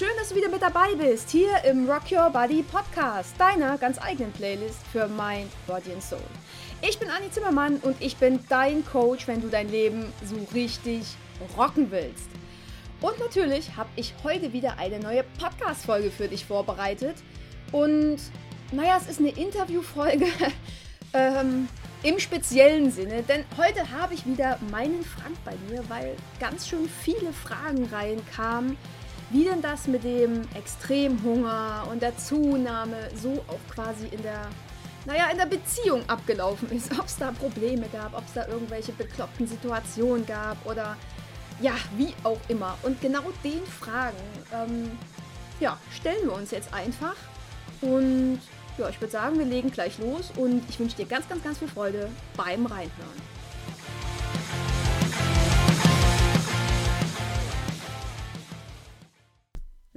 schön, dass du wieder mit dabei bist, hier im Rock Your Body Podcast, deiner ganz eigenen Playlist für Mind, Body and Soul. Ich bin Anni Zimmermann und ich bin dein Coach, wenn du dein Leben so richtig rocken willst. Und natürlich habe ich heute wieder eine neue Podcast-Folge für dich vorbereitet. Und naja, es ist eine Interviewfolge ähm, im speziellen Sinne, denn heute habe ich wieder meinen Frank bei mir, weil ganz schön viele Fragen reinkamen, wie denn das mit dem Extremhunger und der Zunahme so auch quasi in der, naja, in der Beziehung abgelaufen ist. Ob es da Probleme gab, ob es da irgendwelche bekloppten Situationen gab oder ja, wie auch immer. Und genau den Fragen, ähm, ja, stellen wir uns jetzt einfach. Und ja, ich würde sagen, wir legen gleich los und ich wünsche dir ganz, ganz, ganz viel Freude beim Reinhören.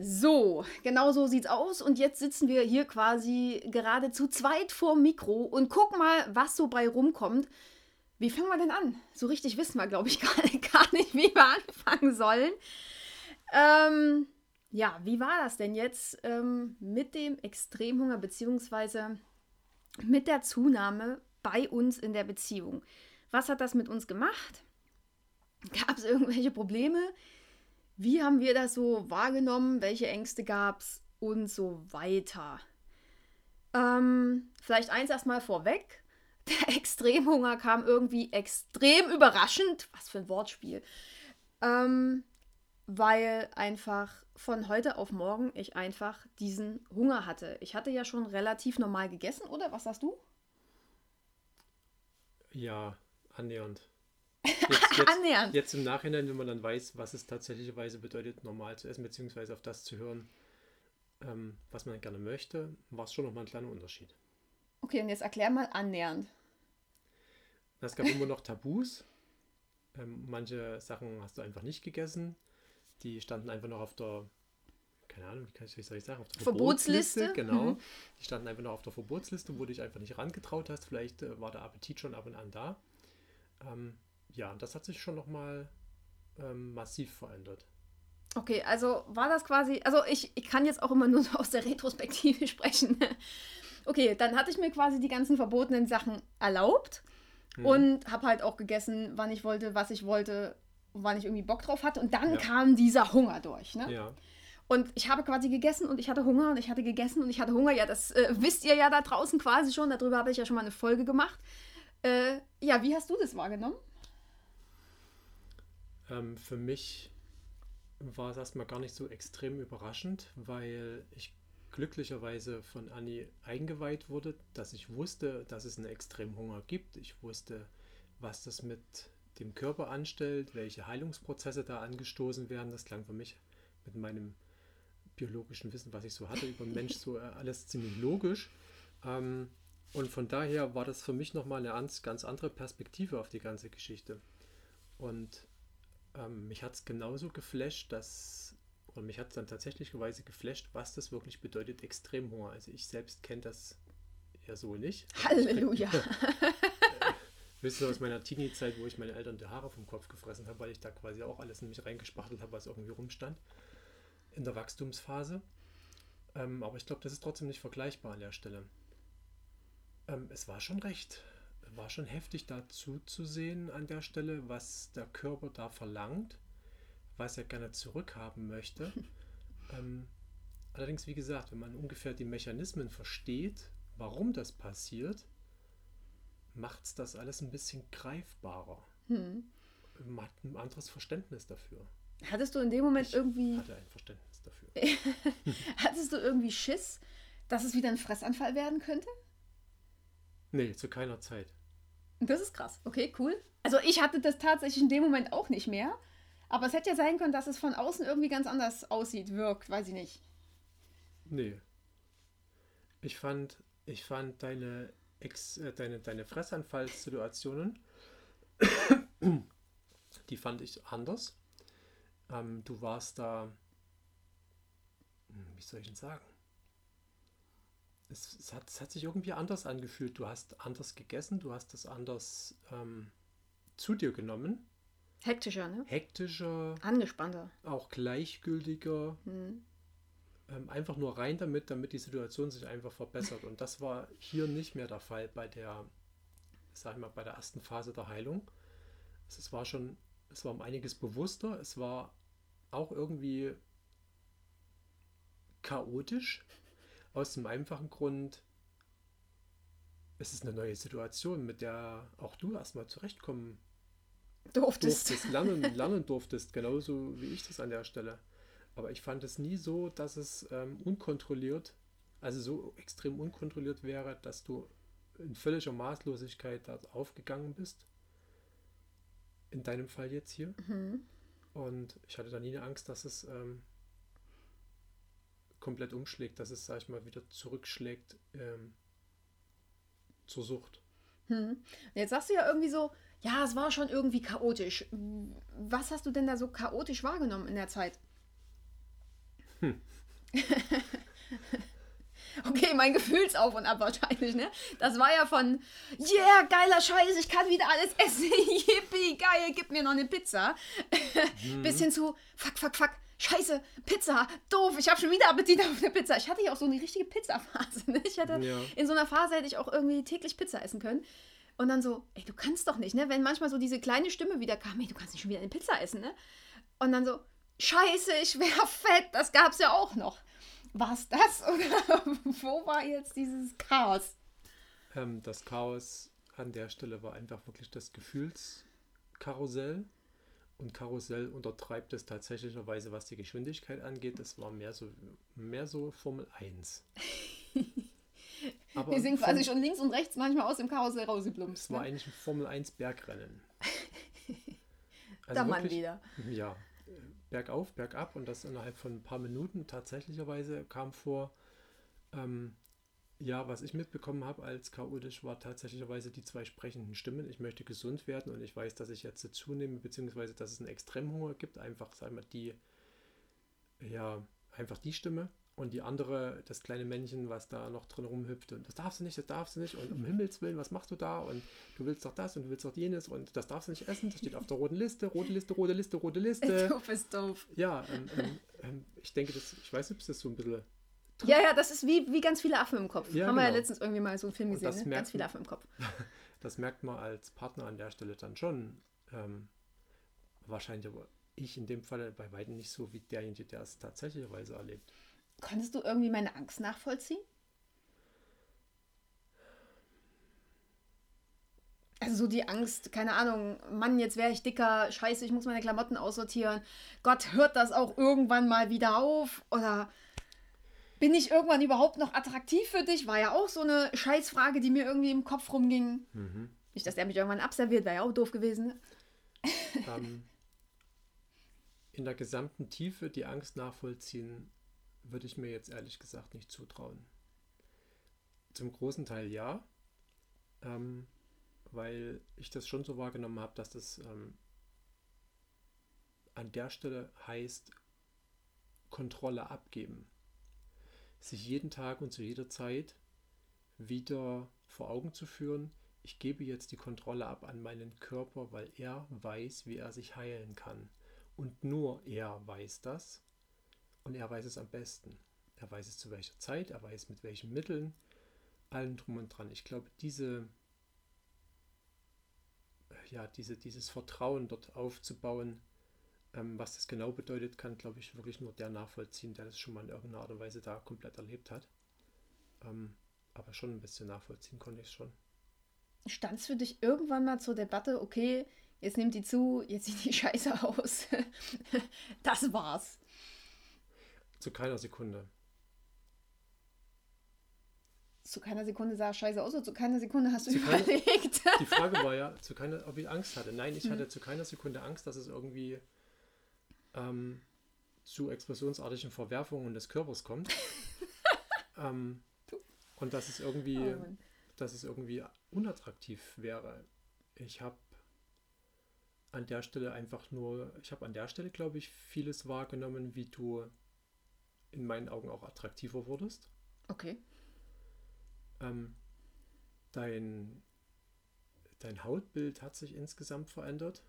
So, genau so sieht's aus. Und jetzt sitzen wir hier quasi gerade zu zweit vorm Mikro und gucken mal, was so bei rumkommt. Wie fangen wir denn an? So richtig wissen wir, glaube ich, gar, gar nicht, wie wir anfangen sollen. Ähm, ja, wie war das denn jetzt ähm, mit dem Extremhunger beziehungsweise mit der Zunahme bei uns in der Beziehung? Was hat das mit uns gemacht? Gab es irgendwelche Probleme? Wie haben wir das so wahrgenommen? Welche Ängste gab es? Und so weiter. Ähm, vielleicht eins erstmal vorweg. Der Extremhunger kam irgendwie extrem überraschend. Was für ein Wortspiel. Ähm, weil einfach von heute auf morgen ich einfach diesen Hunger hatte. Ich hatte ja schon relativ normal gegessen, oder? Was sagst du? Ja, annähernd. Jetzt, jetzt, annähernd. Jetzt im Nachhinein, wenn man dann weiß, was es tatsächlicherweise bedeutet, normal zu essen, beziehungsweise auf das zu hören, ähm, was man gerne möchte, war es schon nochmal ein kleiner Unterschied. Okay, und jetzt erklär mal annähernd. Es gab immer noch Tabus. Ähm, manche Sachen hast du einfach nicht gegessen die standen einfach noch auf der, keine Ahnung, wie, kann ich, wie soll ich sagen, auf der Verbotsliste. Verbotsliste genau. Mhm. Die standen einfach noch auf der Verbotsliste, wo du dich einfach nicht rangetraut hast. Vielleicht äh, war der Appetit schon ab und an da. Ähm, ja, das hat sich schon nochmal ähm, massiv verändert. Okay, also war das quasi, also ich, ich kann jetzt auch immer nur so aus der Retrospektive sprechen. okay, dann hatte ich mir quasi die ganzen verbotenen Sachen erlaubt hm. und habe halt auch gegessen, wann ich wollte, was ich wollte, wann ich irgendwie Bock drauf hatte. Und dann ja. kam dieser Hunger durch. Ne? Ja. Und ich habe quasi gegessen und ich hatte Hunger und ich hatte gegessen und ich hatte Hunger. Ja, das äh, wisst ihr ja da draußen quasi schon. Darüber habe ich ja schon mal eine Folge gemacht. Äh, ja, wie hast du das wahrgenommen? Ähm, für mich war es erstmal gar nicht so extrem überraschend, weil ich glücklicherweise von Anni eingeweiht wurde, dass ich wusste, dass es einen extremen Hunger gibt. Ich wusste, was das mit dem Körper anstellt, welche Heilungsprozesse da angestoßen werden. Das klang für mich mit meinem biologischen Wissen, was ich so hatte über den Mensch, so äh, alles ziemlich logisch. Ähm, und von daher war das für mich nochmal eine ganz andere Perspektive auf die ganze Geschichte. Und ähm, mich hat es genauso geflasht, dass, und mich hat es dann tatsächlich geflasht, was das wirklich bedeutet, Extremhunger. Also ich selbst kenne das ja so nicht. Halleluja. Wisst ihr aus meiner Teenie-Zeit, wo ich meine Eltern die Haare vom Kopf gefressen habe, weil ich da quasi auch alles in mich reingespachtelt habe, was irgendwie rumstand. In der Wachstumsphase. Ähm, aber ich glaube, das ist trotzdem nicht vergleichbar an der Stelle. Ähm, es war schon recht, war schon heftig dazu zu sehen an der Stelle, was der Körper da verlangt, was er gerne zurückhaben möchte. ähm, allerdings, wie gesagt, wenn man ungefähr die Mechanismen versteht, warum das passiert, macht es das alles ein bisschen greifbarer. Hm. Man hat ein anderes Verständnis dafür. Hattest du in dem Moment ich irgendwie. hatte ein Verständnis dafür. Hattest du irgendwie Schiss, dass es wieder ein Fressanfall werden könnte? Nee, zu keiner Zeit. Das ist krass. Okay, cool. Also ich hatte das tatsächlich in dem Moment auch nicht mehr. Aber es hätte ja sein können, dass es von außen irgendwie ganz anders aussieht, wirkt, weiß ich nicht. Nee. Ich fand, ich fand deine Ex, äh, deine, deine Fressanfallssituationen, die fand ich anders. Ähm, du warst da, hm, wie soll ich denn sagen? Es, es, hat, es hat sich irgendwie anders angefühlt. Du hast anders gegessen, du hast es anders ähm, zu dir genommen. Hektischer, ne? Hektischer. Angespannter. Auch gleichgültiger. Mhm. ähm, einfach nur rein damit, damit die Situation sich einfach verbessert. Und das war hier nicht mehr der Fall bei der, sag ich mal, bei der ersten Phase der Heilung. Es war schon, es war um einiges bewusster, es war auch irgendwie chaotisch, aus dem einfachen Grund, es ist eine neue Situation, mit der auch du erstmal zurechtkommen durftest, durftest lernen, lernen durftest, genauso wie ich das an der Stelle. Aber ich fand es nie so, dass es ähm, unkontrolliert, also so extrem unkontrolliert wäre, dass du in völliger Maßlosigkeit da aufgegangen bist. In deinem Fall jetzt hier. Mhm. Und ich hatte da nie eine Angst, dass es ähm, komplett umschlägt, dass es, sag ich mal, wieder zurückschlägt ähm, zur Sucht. Hm. Jetzt sagst du ja irgendwie so, ja, es war schon irgendwie chaotisch. Was hast du denn da so chaotisch wahrgenommen in der Zeit? Hm. okay, mein Gefühlsauf und Ab wahrscheinlich, ne? Das war ja von, yeah, geiler Scheiß, ich kann wieder alles essen, yippie, geil, gib mir noch eine Pizza. Mhm. Bis hin zu, fuck, fuck, fuck, Scheiße, Pizza, doof, ich habe schon wieder Appetit auf eine Pizza. Ich hatte ja auch so eine richtige Pizzaphase. Ne? Ich hatte, ja. in so einer Phase hätte ich auch irgendwie täglich Pizza essen können. Und dann so, ey, du kannst doch nicht, ne? Wenn manchmal so diese kleine Stimme wieder kam, ey, du kannst nicht schon wieder eine Pizza essen, ne? Und dann so, Scheiße, ich wäre fett, das gab's ja auch noch. War es das oder wo war jetzt dieses Chaos? Ähm, das Chaos an der Stelle war einfach wirklich das Gefühlskarussell. Und Karussell untertreibt es tatsächlicherweise, was die Geschwindigkeit angeht. Das war mehr so, mehr so Formel 1. Aber Wir sind quasi schon links und rechts manchmal aus dem Karussell rausgeplumpst. Es war ne? eigentlich ein Formel 1 Bergrennen. Also da Mann wieder. Ja, bergauf, bergab und das innerhalb von ein paar Minuten tatsächlicherweise kam vor. Ähm, ja, was ich mitbekommen habe als chaotisch war tatsächlicherweise die zwei sprechenden Stimmen. Ich möchte gesund werden und ich weiß, dass ich jetzt zunehme, beziehungsweise dass es einen Extremhunger gibt. Einfach, sagen wir, die, ja, einfach die Stimme. Und die andere, das kleine Männchen, was da noch drin rumhüpft und das darfst du nicht, das darfst du nicht und um Himmels Willen, was machst du da und du willst doch das und du willst doch jenes und das darfst du nicht essen, das steht auf der roten Liste, rote Liste, rote Liste, rote Liste. Doof ist doof. Ja, ähm, ähm, ähm, ich denke, das, ich weiß nicht, ob das so ein bisschen ja, ja, das ist wie, wie ganz viele Affen im Kopf. Ja, Haben genau. wir ja genau. letztens irgendwie mal so einen Film gesehen, ne? ganz viele Affen im Kopf. das merkt man als Partner an der Stelle dann schon. Ähm, wahrscheinlich aber ich in dem Fall bei weitem nicht so wie derjenige, der es tatsächlicherweise erlebt. Konntest du irgendwie meine Angst nachvollziehen? Also so die Angst, keine Ahnung, Mann, jetzt wäre ich dicker, scheiße, ich muss meine Klamotten aussortieren. Gott, hört das auch irgendwann mal wieder auf? Oder bin ich irgendwann überhaupt noch attraktiv für dich? War ja auch so eine Scheißfrage, die mir irgendwie im Kopf rumging. Mhm. Nicht, dass der mich irgendwann abserviert, wäre ja auch doof gewesen. Ähm, in der gesamten Tiefe die Angst nachvollziehen, würde ich mir jetzt ehrlich gesagt nicht zutrauen. Zum großen Teil ja, ähm, weil ich das schon so wahrgenommen habe, dass das ähm, an der Stelle heißt, Kontrolle abgeben sich jeden Tag und zu jeder Zeit wieder vor Augen zu führen, ich gebe jetzt die Kontrolle ab an meinen Körper, weil er weiß, wie er sich heilen kann. Und nur er weiß das und er weiß es am besten. Er weiß es zu welcher Zeit, er weiß mit welchen Mitteln, allen drum und dran. Ich glaube, diese, ja, diese, dieses Vertrauen dort aufzubauen, ähm, was das genau bedeutet, kann, glaube ich, wirklich nur der nachvollziehen, der das schon mal in irgendeiner Art und Weise da komplett erlebt hat. Ähm, aber schon ein bisschen nachvollziehen konnte ich schon. Stand es für dich irgendwann mal zur Debatte, okay, jetzt nimmt die zu, jetzt sieht die Scheiße aus. das war's. Zu keiner Sekunde. Zu keiner Sekunde sah Scheiße aus oder zu keiner Sekunde hast du zu überlegt? Keine, die Frage war ja, zu keiner, ob ich Angst hatte. Nein, ich hm. hatte zu keiner Sekunde Angst, dass es irgendwie ähm, zu explosionsartigen Verwerfungen des Körpers kommt. ähm, und dass es irgendwie, oh dass es irgendwie unattraktiv wäre. Ich habe an der Stelle einfach nur, ich habe an der Stelle, glaube ich, vieles wahrgenommen, wie du in meinen Augen auch attraktiver wurdest. Okay. Ähm, dein, dein Hautbild hat sich insgesamt verändert.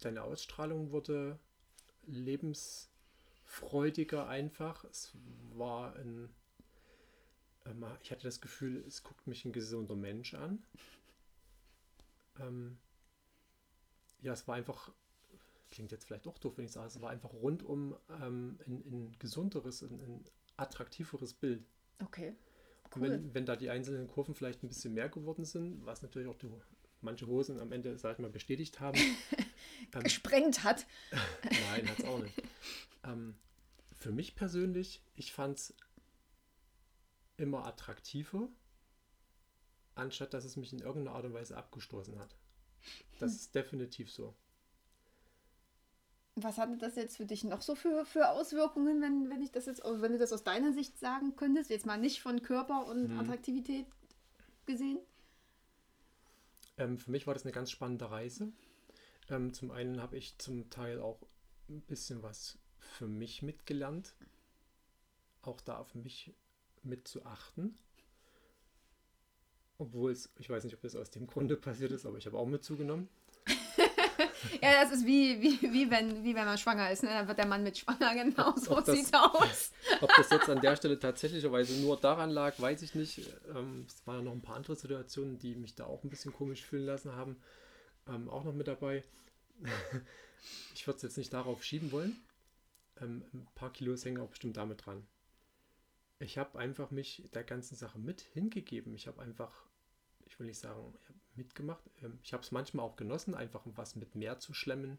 Deine Ausstrahlung wurde lebens, freudiger einfach. Es war ein, ähm, ich hatte das Gefühl, es guckt mich ein gesunder Mensch an. Ähm, ja, es war einfach, klingt jetzt vielleicht auch doof, wenn ich sage, es war einfach rundum ähm, ein, ein gesunderes, ein, ein attraktiveres Bild. Okay. Cool. Wenn, wenn da die einzelnen Kurven vielleicht ein bisschen mehr geworden sind, was natürlich auch die, manche Hosen am Ende, sag ich mal, bestätigt haben. ähm, Gesprengt hat. Nein, hat es auch nicht. Ähm, für mich persönlich, ich fand es immer attraktiver, anstatt dass es mich in irgendeiner Art und Weise abgestoßen hat. Das hm. ist definitiv so. Was hatte das jetzt für dich noch so für, für Auswirkungen, wenn, wenn ich das jetzt, wenn du das aus deiner Sicht sagen könntest, jetzt mal nicht von Körper und hm. Attraktivität gesehen? Ähm, für mich war das eine ganz spannende Reise. Ähm, zum einen habe ich zum Teil auch ein bisschen was für mich mitgelernt, auch da auf mich mit zu achten. Obwohl es, ich weiß nicht, ob das aus dem Grunde passiert ist, aber ich habe auch mit zugenommen. ja, das ist wie, wie, wie, wenn, wie wenn man schwanger ist. Ne? Dann wird der Mann mit schwanger, genau so sieht es aus. ob das jetzt an der Stelle tatsächlicherweise nur daran lag, weiß ich nicht. Ähm, es waren ja noch ein paar andere Situationen, die mich da auch ein bisschen komisch fühlen lassen haben. Ähm, auch noch mit dabei. ich würde es jetzt nicht darauf schieben wollen. Ähm, ein paar Kilos hängen auch bestimmt damit dran. Ich habe einfach mich der ganzen Sache mit hingegeben. Ich habe einfach, ich will nicht sagen, ich habe mitgemacht. Ähm, ich habe es manchmal auch genossen, einfach was mit mehr zu schlemmen,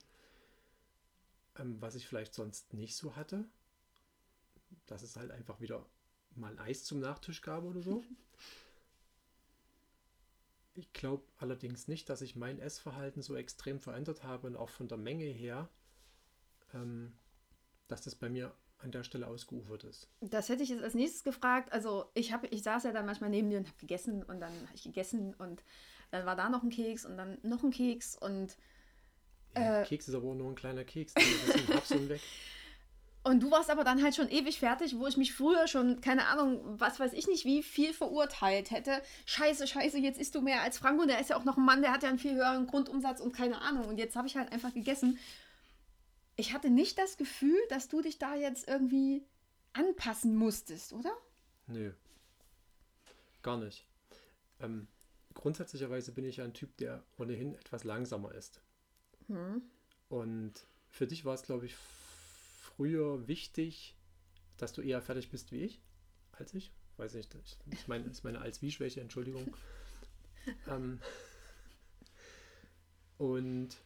ähm, was ich vielleicht sonst nicht so hatte. Dass es halt einfach wieder mal ein Eis zum Nachtisch gab oder so. Ich glaube allerdings nicht, dass ich mein Essverhalten so extrem verändert habe und auch von der Menge her, ähm, dass das bei mir an der Stelle ausgeufert ist. Das hätte ich jetzt als nächstes gefragt. Also ich habe, ich saß ja dann manchmal neben dir und habe gegessen und dann habe ich gegessen und dann war da noch ein Keks und dann noch ein Keks und ja, äh, Keks ist aber nur ein kleiner Keks. Und du warst aber dann halt schon ewig fertig, wo ich mich früher schon, keine Ahnung, was weiß ich nicht, wie viel verurteilt hätte. Scheiße, scheiße, jetzt isst du mehr als Franco. Der ist ja auch noch ein Mann, der hat ja einen viel höheren Grundumsatz und keine Ahnung. Und jetzt habe ich halt einfach gegessen. Ich hatte nicht das Gefühl, dass du dich da jetzt irgendwie anpassen musstest, oder? Nö. Gar nicht. Ähm, grundsätzlicherweise bin ich ein Typ, der ohnehin etwas langsamer ist. Hm. Und für dich war es, glaube ich, früher wichtig, dass du eher fertig bist wie ich, als ich. Weiß nicht, das ist meine, ist meine Als-Wie-Schwäche, Entschuldigung. ähm, und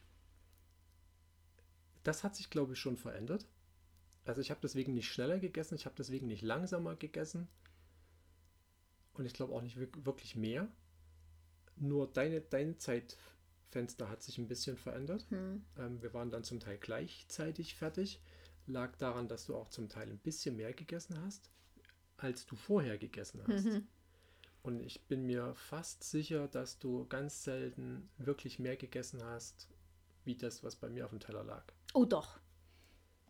das hat sich, glaube ich, schon verändert. Also ich habe deswegen nicht schneller gegessen, ich habe deswegen nicht langsamer gegessen. Und ich glaube auch nicht wirklich mehr. Nur deine, dein Zeitfenster hat sich ein bisschen verändert. Hm. Ähm, wir waren dann zum Teil gleichzeitig fertig lag daran, dass du auch zum Teil ein bisschen mehr gegessen hast, als du vorher gegessen hast. Mhm. Und ich bin mir fast sicher, dass du ganz selten wirklich mehr gegessen hast, wie das, was bei mir auf dem Teller lag. Oh doch.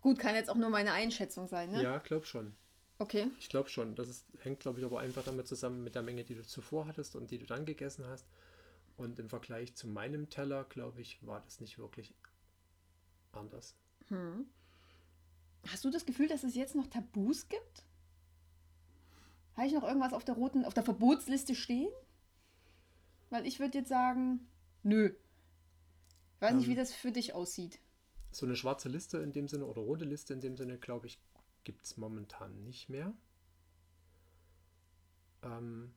Gut, kann jetzt auch nur meine Einschätzung sein, ne? Ja, glaub schon. Okay. Ich glaube schon. Das ist, hängt, glaube ich, aber einfach damit zusammen mit der Menge, die du zuvor hattest und die du dann gegessen hast. Und im Vergleich zu meinem Teller, glaube ich, war das nicht wirklich anders. Hm. Hast du das Gefühl, dass es jetzt noch Tabus gibt? Habe ich noch irgendwas auf der roten, auf der Verbotsliste stehen? Weil ich würde jetzt sagen, nö. Ich weiß ähm, nicht, wie ähm. das für dich aussieht. So eine schwarze Liste in dem Sinne oder rote Liste in dem Sinne, glaube ich, gibt es momentan nicht mehr. Ähm,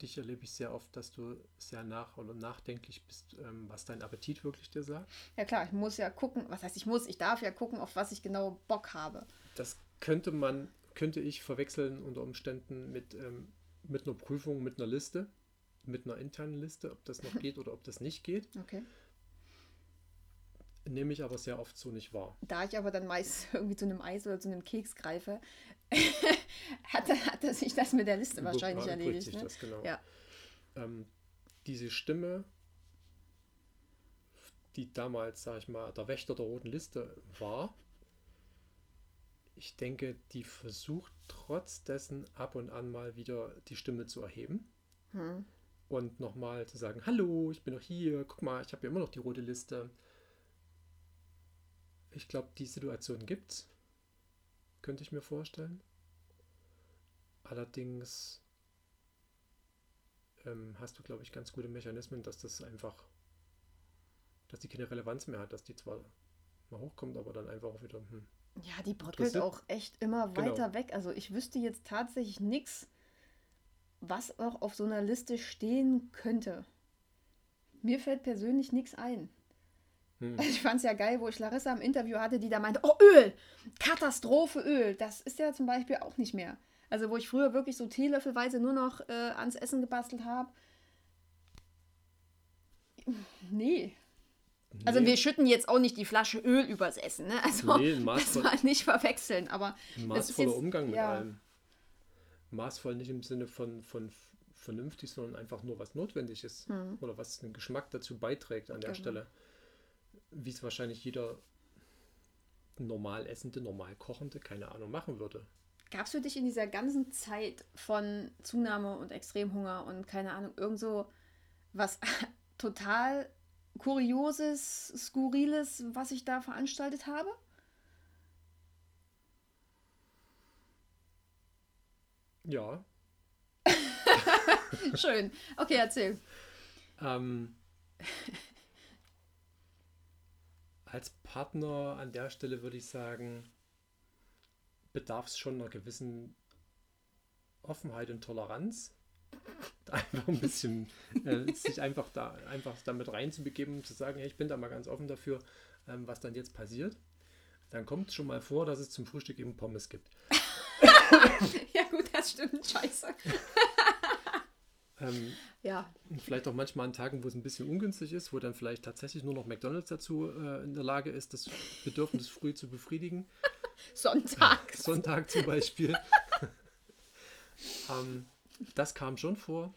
dich erlebe ich sehr oft, dass du sehr nach oder nachdenklich bist, ähm, was dein Appetit wirklich dir sagt. Ja klar, ich muss ja gucken, was heißt ich muss, ich darf ja gucken, auf was ich genau Bock habe. Das könnte man, könnte ich verwechseln unter Umständen mit, ähm, mit einer Prüfung, mit einer Liste, mit einer internen Liste, ob das noch geht oder ob das nicht geht. Okay. Nehme ich aber sehr oft so nicht wahr. Da ich aber dann meist irgendwie zu einem Eis oder zu einem Keks greife, hat, hat er sich das mit der Liste wahrscheinlich erledigt. Sich ne? das, genau. ja. Ähm, diese Stimme, die damals, sag ich mal, der Wächter der roten Liste war, ich denke, die versucht trotz dessen ab und an mal wieder die Stimme zu erheben. Hm. Und nochmal zu sagen, hallo, ich bin noch hier, guck mal, ich habe ja immer noch die rote Liste. Ich glaube, die Situation gibt es. Könnte ich mir vorstellen. Allerdings ähm, hast du, glaube ich, ganz gute Mechanismen, dass das einfach, dass die keine Relevanz mehr hat, dass die zwar mal hochkommt, aber dann einfach auch wieder. Hm, Ja, die bröckelt auch echt immer Genau. weiter weg. Also ich wüsste jetzt tatsächlich nichts, was auch auf so einer Liste stehen könnte. Mir fällt persönlich nichts ein. Hm. Ich fand es ja geil, wo ich Larissa im Interview hatte, die da meinte, oh Öl, Katastrophe Öl. Das ist ja zum Beispiel auch nicht mehr. Also wo ich früher wirklich so teelöffelweise nur noch äh, ans Essen gebastelt habe. Nee. Also Nee, wir schütten jetzt auch nicht die Flasche Öl übers Essen, ne? Also Nee, das mal nicht verwechseln, aber ein maßvoller jetzt- Umgang mit ja. allem. Maßvoll nicht im Sinne von, von vernünftig, sondern einfach nur was notwendig ist Hm. oder was den Geschmack dazu beiträgt an der Genau. Stelle. Wie es wahrscheinlich jeder normal essende, normal kochende, keine Ahnung, machen würde. Gab es für dich in dieser ganzen Zeit von Zunahme und Extremhunger und keine Ahnung, irgend so was total Kurioses, Skurriles, was ich da veranstaltet habe? Ja, Schön. Okay, erzähl. Ähm, als Partner an der Stelle würde ich sagen, bedarf es schon einer gewissen Offenheit und Toleranz. Einfach ein bisschen, äh, sich einfach da einfach damit reinzubegeben und zu sagen, hey, ich bin da mal ganz offen dafür, ähm, was dann jetzt passiert. Dann kommt es schon mal vor, dass es zum Frühstück eben Pommes gibt. Ja, gut, das stimmt. Scheiße. Ähm, Ja. Und vielleicht auch manchmal an Tagen, wo es ein bisschen ungünstig ist, wo dann vielleicht tatsächlich nur noch McDonalds dazu äh, in der Lage ist, das Bedürfnis früh zu befriedigen. Sonntag. Sonntag zum Beispiel. ähm, das kam schon vor.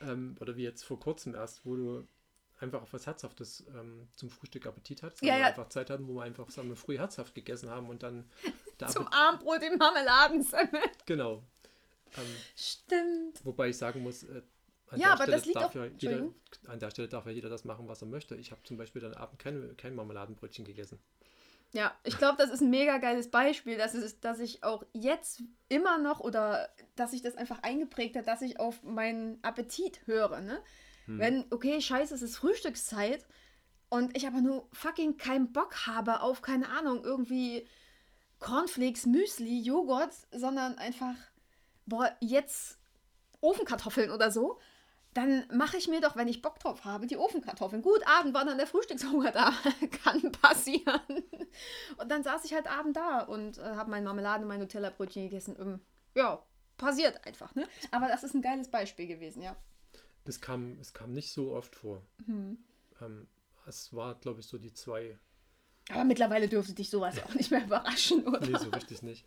Ähm, oder wie jetzt vor kurzem erst, wo du einfach auf was Herzhaftes ähm, zum Frühstück Appetit hattest. Ja, wir ja. einfach Zeit hatten, wo wir einfach sagen wir, früh herzhaft gegessen haben und dann Zum Appetit, Abendbrot im Marmeladensemmel. genau. Ähm, Stimmt. Wobei ich sagen muss, äh, an, Ja, der Stelle darf ja jeder, an der Stelle darf ja jeder das machen, was er möchte. Ich habe zum Beispiel dann abend kein, kein Marmeladenbrötchen gegessen. Ja, ich glaube, das ist ein mega geiles Beispiel, dass, es, dass ich auch jetzt immer noch oder dass sich das einfach eingeprägt hat, dass ich auf meinen Appetit höre. Ne? Wenn, okay, scheiße, es ist Frühstückszeit und ich aber nur fucking keinen Bock habe auf, keine Ahnung, irgendwie Cornflakes, Müsli, Joghurt, sondern einfach, boah, jetzt Ofenkartoffeln oder so, dann mache ich mir doch, wenn ich Bock drauf habe, die Ofenkartoffeln. Gut, Abend war dann der Frühstückshunger da. Kann passieren. Und dann saß ich halt Abend da und äh, habe meine Marmelade und mein Nutella-Brötchen gegessen. Ähm, ja, passiert einfach, ne? Aber das ist ein geiles Beispiel gewesen, ja. Es kam, es kam nicht so oft vor. Mhm. Ähm, es war, glaube ich, so die zwei. Aber mittlerweile dürfte dich sowas auch nicht mehr überraschen, oder? Nee, so richtig nicht.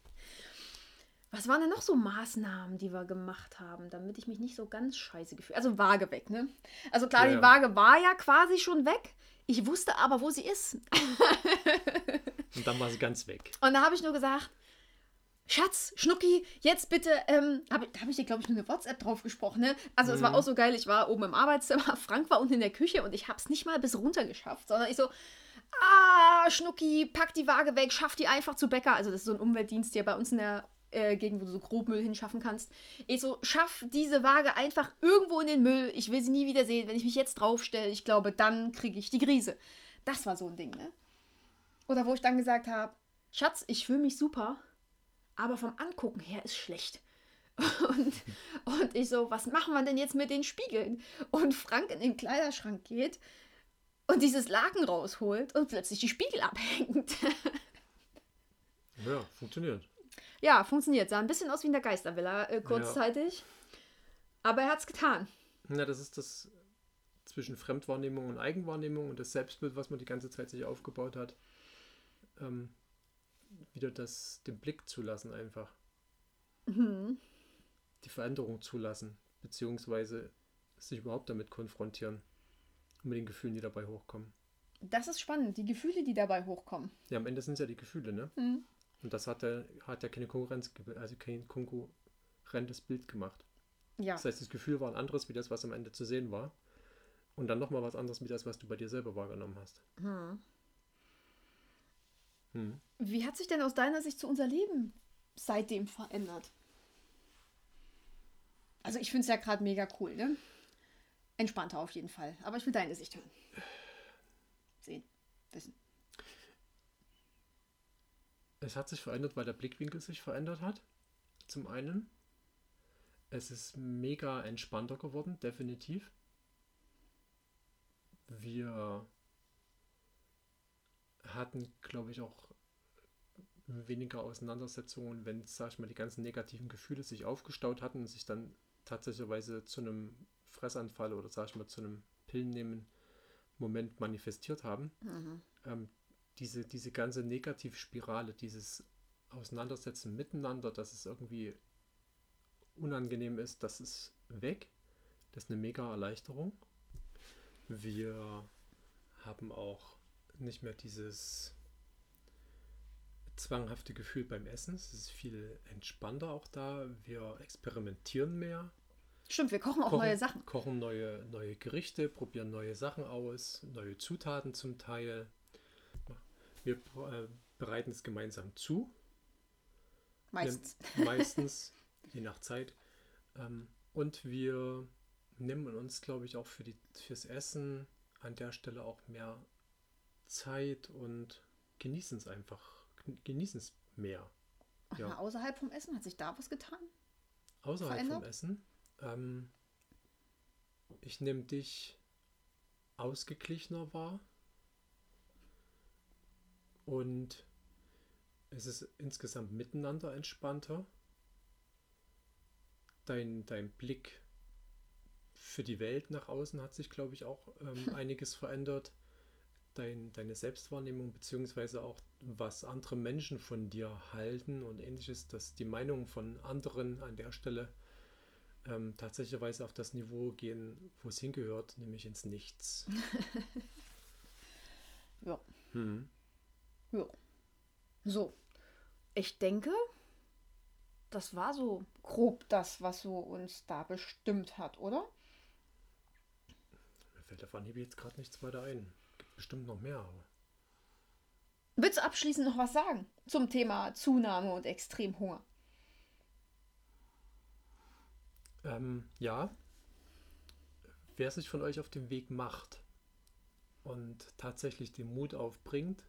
Was waren denn noch so Maßnahmen, die wir gemacht haben, damit ich mich nicht so ganz scheiße gefühlt Also Waage weg, ne? Also klar, Ja, die. Waage war ja quasi schon weg. Ich wusste aber, wo sie ist. Und dann war sie ganz weg. Und da habe ich nur gesagt, Schatz, Schnucki, jetzt bitte, ähm, hab, da habe ich dir, glaube ich, nur eine WhatsApp drauf gesprochen, ne? Also es war Mhm. auch so geil, ich war oben im Arbeitszimmer, Frank war unten in der Küche und ich habe es nicht mal bis runter geschafft, sondern ich so, ah, Schnucki, pack die Waage weg, schaff die einfach zu Bäcker. Also das ist so ein Umweltdienst hier bei uns in der äh, Gegend, wo du so Grobmüll hinschaffen kannst. Ich so, schaff diese Waage einfach irgendwo in den Müll, ich will sie nie wieder sehen. Wenn ich mich jetzt draufstelle, ich glaube, dann kriege ich die Krise. Das war so ein Ding, ne? Oder wo ich dann gesagt habe, Schatz, ich fühle mich super, aber vom Angucken her ist schlecht. Und, und ich so, was machen wir denn jetzt mit den Spiegeln? Und Frank in den Kleiderschrank geht und dieses Laken rausholt und plötzlich die Spiegel abhängt. Ja, funktioniert. Ja, funktioniert. Sah ein bisschen aus wie in der Geistervilla äh, kurzzeitig. Aber er hat's getan. Ja, das ist das zwischen Fremdwahrnehmung und Eigenwahrnehmung und das Selbstbild, was man die ganze Zeit sich aufgebaut hat. Ähm, wieder das, den Blick zulassen einfach. Mhm. Die Veränderung zulassen, beziehungsweise sich überhaupt damit konfrontieren und mit den Gefühlen, die dabei hochkommen. Das ist spannend, die Gefühle, die dabei hochkommen. Ja, am Ende sind es ja die Gefühle, ne? Mhm. Und das hat ja, hat ja keine Konkurrenz, also kein konkurrentes Bild gemacht. Ja. Das heißt, das Gefühl war ein anderes wie das, was am Ende zu sehen war. Und dann nochmal was anderes wie das, was du bei dir selber wahrgenommen hast. Hm. Wie hat sich denn aus deiner Sicht zu unser Leben seitdem verändert? Also ich finde es ja gerade mega cool, ne? Entspannter auf jeden Fall. Aber ich will deine Sicht hören. Sehen, wissen. Es hat sich verändert, weil der Blickwinkel sich verändert hat. Zum einen. Es ist mega entspannter geworden, definitiv. Wir hatten, glaube ich, auch weniger Auseinandersetzungen, wenn, sag ich mal, die ganzen negativen Gefühle sich aufgestaut hatten und sich dann tatsächlich zu einem Fressanfall oder, sag ich mal, zu einem Pillennehmen Moment manifestiert haben. Mhm. Ähm, diese, diese ganze Negativspirale, dieses Auseinandersetzen miteinander, dass es irgendwie unangenehm ist, das ist weg. Das ist eine mega Erleichterung. Wir haben auch nicht mehr dieses zwanghafte Gefühl beim Essen. Es ist viel entspannter auch da. Wir experimentieren mehr. Stimmt, wir kochen auch kochen, neue Sachen. Kochen neue, neue Gerichte, probieren neue Sachen aus, neue Zutaten zum Teil. Wir äh, bereiten es gemeinsam zu. Meistens. Meistens, je nach Zeit. Ähm, und wir nehmen uns, glaube ich, auch für die, fürs Essen an der Stelle auch mehr Zeit und genießen es einfach, genießen es mehr. Ja. außerhalb vom Essen, hat sich da was getan? Außerhalb Verändert? vom Essen? Ähm, ich nehme dich ausgeglichener wahr und es ist insgesamt miteinander entspannter. Dein, dein Blick für die Welt nach außen hat sich, glaube ich, auch ähm, einiges verändert. Dein, deine Selbstwahrnehmung, beziehungsweise auch, was andere Menschen von dir halten und ähnliches, dass die Meinungen von anderen an der Stelle ähm, tatsächlich auf das Niveau gehen, wo es hingehört, nämlich ins Nichts. ja. Hm. Ja. So. Ich denke, das war so grob das, was so uns da bestimmt hat, oder? Mir fällt auf Anhieb jetzt gerade nichts weiter ein. Gibt bestimmt noch mehr. Aber... Willst du abschließend noch was sagen zum Thema Zunahme und Extremhunger? Ähm, ja, wer sich von euch auf den Weg macht und tatsächlich den Mut aufbringt,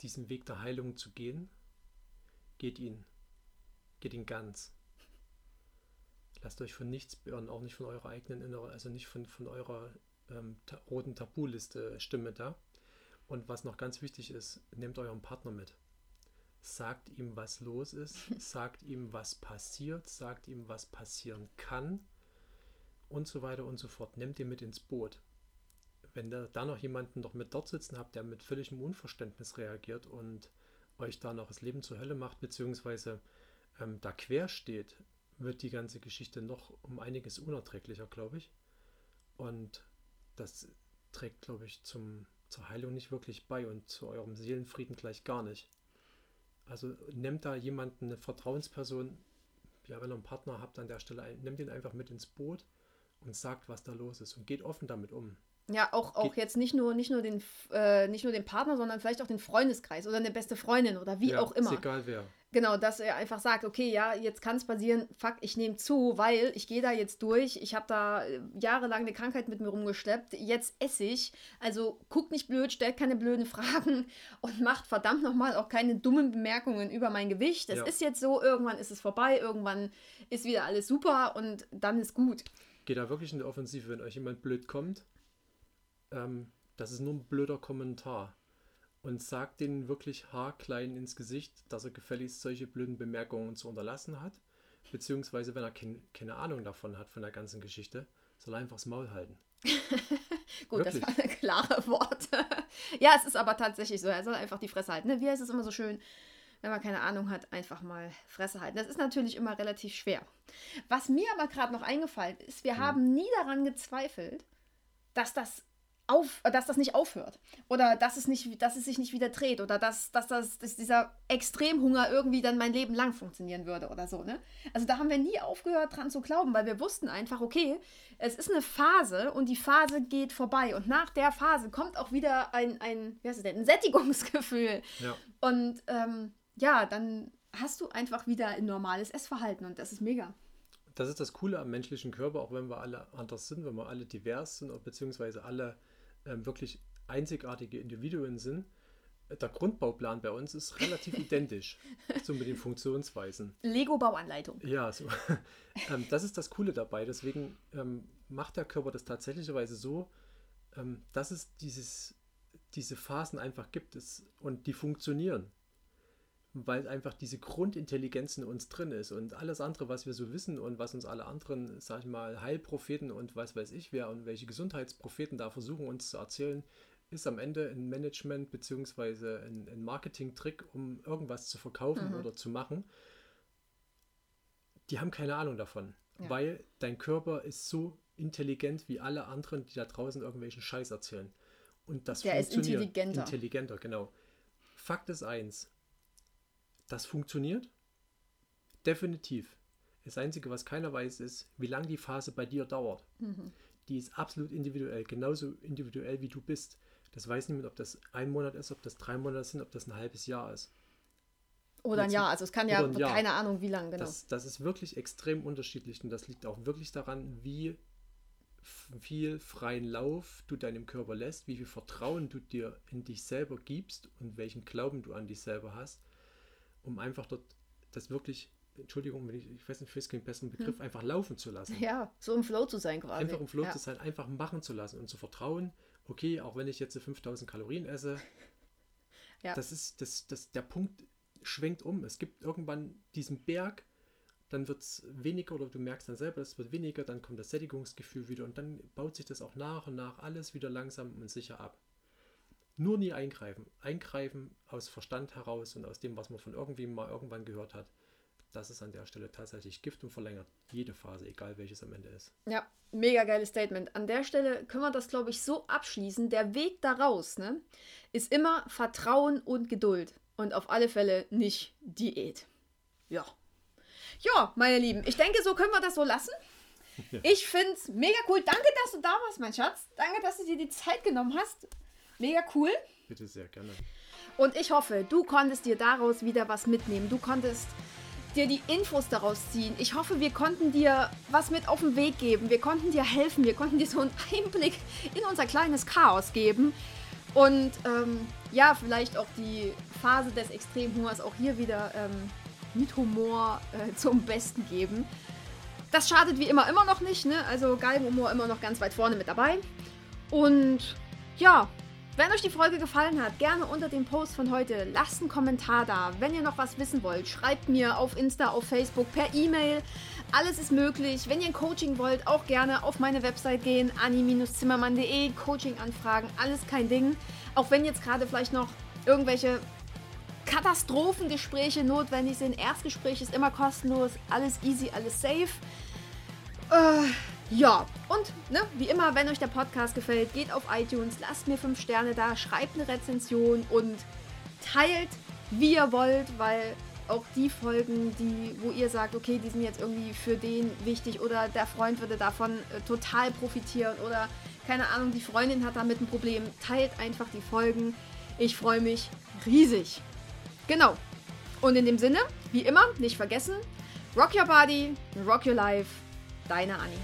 diesen Weg der Heilung zu gehen, geht ihn. Geht ihn ganz. Lasst euch von nichts beirren, auch nicht von eurer eigenen inneren, also nicht von, von eurer ähm, ta roten Tabuliste Stimme da. Und was noch ganz wichtig ist, nehmt euren Partner mit sagt ihm, was los ist, sagt ihm, was passiert, sagt ihm, was passieren kann und so weiter und so fort. Nehmt ihn mit ins Boot. Wenn ihr da noch jemanden noch mit dort sitzen habt, der mit völligem Unverständnis reagiert und euch da noch das Leben zur Hölle macht, beziehungsweise ähm, da quer steht, wird die ganze Geschichte noch um einiges unerträglicher, glaube ich. Und das trägt, glaube ich, zum, zur Heilung nicht wirklich bei und zu eurem Seelenfrieden gleich gar nicht. Also nehmt da jemanden, eine Vertrauensperson, ja, wenn ihr einen Partner habt an der Stelle, nehmt ihn einfach mit ins Boot und sagt, was da los ist und geht offen damit um. Ja, auch, auch jetzt nicht nur, nicht, nur den, äh, nicht nur den Partner, sondern vielleicht auch den Freundeskreis oder eine beste Freundin oder wie ja, auch immer. Ist egal wer. Genau, dass er einfach sagt, okay, ja, jetzt kann es passieren, fuck, ich nehme zu, weil ich gehe da jetzt durch, ich habe da äh, jahrelang eine Krankheit mit mir rumgeschleppt, jetzt esse ich. Also guckt nicht blöd, stellt keine blöden Fragen und macht verdammt nochmal auch keine dummen Bemerkungen über mein Gewicht. Es ja. ist jetzt so, irgendwann ist es vorbei, irgendwann ist wieder alles super und dann ist gut. Geht da wirklich in die Offensive, wenn euch jemand blöd kommt? Ähm, das ist nur ein blöder Kommentar. Und sagt denen wirklich haarklein ins Gesicht, dass er gefälligst solche blöden Bemerkungen zu unterlassen hat. Beziehungsweise, wenn er kein, keine Ahnung davon hat, von der ganzen Geschichte, soll er einfach das Maul halten. Gut, Wirklich? das waren klare Worte. ja, es ist aber tatsächlich so. Er soll einfach die Fresse halten. Ne? Wie heißt es immer so schön? Wenn man keine Ahnung hat, einfach mal Fresse halten. Das ist natürlich immer relativ schwer. Was mir aber gerade noch eingefallen ist, wir hm. haben nie daran gezweifelt, dass das auf, dass das nicht aufhört. Oder dass es, nicht, dass es sich nicht wieder dreht. Oder dass, dass, das, dass dieser Extremhunger irgendwie dann mein Leben lang funktionieren würde oder so. Ne? Also da haben wir nie aufgehört dran zu glauben, weil wir wussten einfach, okay, es ist eine Phase und die Phase geht vorbei. Und nach der Phase kommt auch wieder ein, ein, wie heißt es denn, ein Sättigungsgefühl. Ja. Und ähm, ja, dann hast du einfach wieder ein normales Essverhalten und das ist mega das ist das Coole am menschlichen Körper, auch wenn wir alle anders sind, wenn wir alle divers sind, beziehungsweise alle wirklich einzigartige Individuen sind, der Grundbauplan bei uns ist relativ identisch, so mit den Funktionsweisen. Lego-Bauanleitung. Ja, so. ähm, das ist das Coole dabei. Deswegen ähm, macht der Körper das tatsächlicherweise so, ähm, dass es dieses, diese Phasen einfach gibt es, und die funktionieren. Weil einfach diese Grundintelligenz in uns drin ist und alles andere, was wir so wissen und was uns alle anderen, sag ich mal, Heilpropheten und was weiß ich wer und welche Gesundheitspropheten da versuchen uns zu erzählen, ist am Ende ein Management bzw. ein, ein Marketing-Trick, um irgendwas zu verkaufen mhm. oder zu machen. Die haben keine Ahnung davon, ja. weil dein Körper ist so intelligent wie alle anderen, die da draußen irgendwelchen Scheiß erzählen. Und das Der funktioniert. ist intelligenter. Intelligenter, genau. Fakt ist eins, das funktioniert? Definitiv. Das Einzige, was keiner weiß, ist, wie lange die Phase bei dir dauert. Mhm. Die ist absolut individuell, genauso individuell wie du bist. Das weiß niemand, ob das ein Monat ist, ob das drei Monate sind, ob das ein halbes Jahr ist. Oder ein Jahr, also es kann ja keine Ahnung, wie lange genau. Das, das ist wirklich extrem unterschiedlich und das liegt auch wirklich daran, wie viel freien Lauf du deinem Körper lässt, wie viel Vertrauen du dir in dich selber gibst und welchen Glauben du an dich selber hast um einfach dort das wirklich, Entschuldigung, wenn ich, ich weiß nicht, für keinen besseren Begriff, hm. einfach laufen zu lassen. Ja, so im Flow zu sein quasi. Einfach im Flow ja. zu sein, einfach machen zu lassen und zu vertrauen, okay, auch wenn ich jetzt 5000 Kalorien esse, ja. das ist, das, das, der Punkt schwenkt um. Es gibt irgendwann diesen Berg, dann wird es weniger oder du merkst dann selber, es wird weniger, dann kommt das Sättigungsgefühl wieder und dann baut sich das auch nach und nach alles wieder langsam und sicher ab. Nur nie eingreifen. Eingreifen aus Verstand heraus und aus dem, was man von irgendwie mal irgendwann gehört hat. Das ist an der Stelle tatsächlich Gift und verlängert jede Phase, egal welches am Ende ist. Ja, mega geiles Statement. An der Stelle können wir das, glaube ich, so abschließen. Der Weg daraus ne, ist immer Vertrauen und Geduld. Und auf alle Fälle nicht Diät. Ja. Ja, meine Lieben, ich denke, so können wir das so lassen. Ich finde es mega cool. Danke, dass du da warst, mein Schatz. Danke, dass du dir die Zeit genommen hast. Mega cool. Bitte sehr gerne. Und ich hoffe, du konntest dir daraus wieder was mitnehmen. Du konntest dir die Infos daraus ziehen. Ich hoffe, wir konnten dir was mit auf den Weg geben. Wir konnten dir helfen. Wir konnten dir so einen Einblick in unser kleines Chaos geben. Und ähm, ja, vielleicht auch die Phase des Extremhungers auch hier wieder ähm, mit Humor äh, zum Besten geben. Das schadet wie immer immer noch nicht. Ne? Also Galgenhumor immer noch ganz weit vorne mit dabei. Und ja, wenn euch die Folge gefallen hat, gerne unter dem Post von heute lasst einen Kommentar da. Wenn ihr noch was wissen wollt, schreibt mir auf Insta, auf Facebook, per E-Mail. Alles ist möglich. Wenn ihr ein Coaching wollt, auch gerne auf meine Website gehen, ani-zimmermann.de, Coaching-Anfragen, alles kein Ding. Auch wenn jetzt gerade vielleicht noch irgendwelche Katastrophengespräche notwendig sind. Erstgespräch ist immer kostenlos, alles easy, alles safe. Äh, ja, und ne, wie immer, wenn euch der Podcast gefällt, geht auf iTunes, lasst mir 5 Sterne da, schreibt eine Rezension und teilt, wie ihr wollt, weil auch die Folgen, die, wo ihr sagt, okay, die sind jetzt irgendwie für den wichtig oder der Freund würde davon äh, total profitieren oder keine Ahnung, die Freundin hat damit ein Problem, teilt einfach die Folgen. Ich freue mich riesig. Genau. Und in dem Sinne, wie immer, nicht vergessen, rock your body, rock your life. Deine Annie.